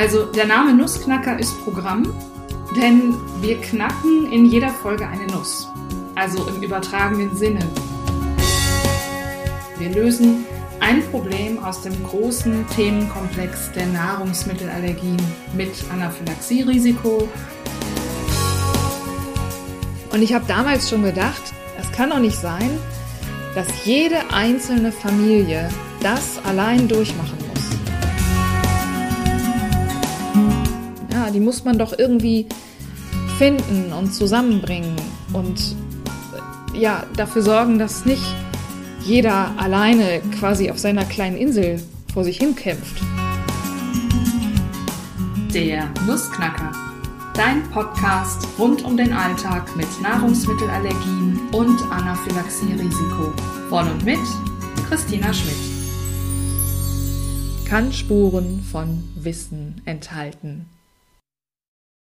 Also der Name Nussknacker ist Programm, denn wir knacken in jeder Folge eine Nuss. Also im übertragenen Sinne. Wir lösen ein Problem aus dem großen Themenkomplex der Nahrungsmittelallergien mit Anaphylaxie-Risiko. Und ich habe damals schon gedacht, es kann doch nicht sein, dass jede einzelne Familie das allein durchmachen Ja, die muss man doch irgendwie finden und zusammenbringen und ja, dafür sorgen, dass nicht jeder alleine quasi auf seiner kleinen Insel vor sich hin kämpft. Der Nussknacker. Dein Podcast rund um den Alltag mit Nahrungsmittelallergien und Anaphylaxie-Risiko. Von und mit Christina Schmidt. Kann Spuren von Wissen enthalten.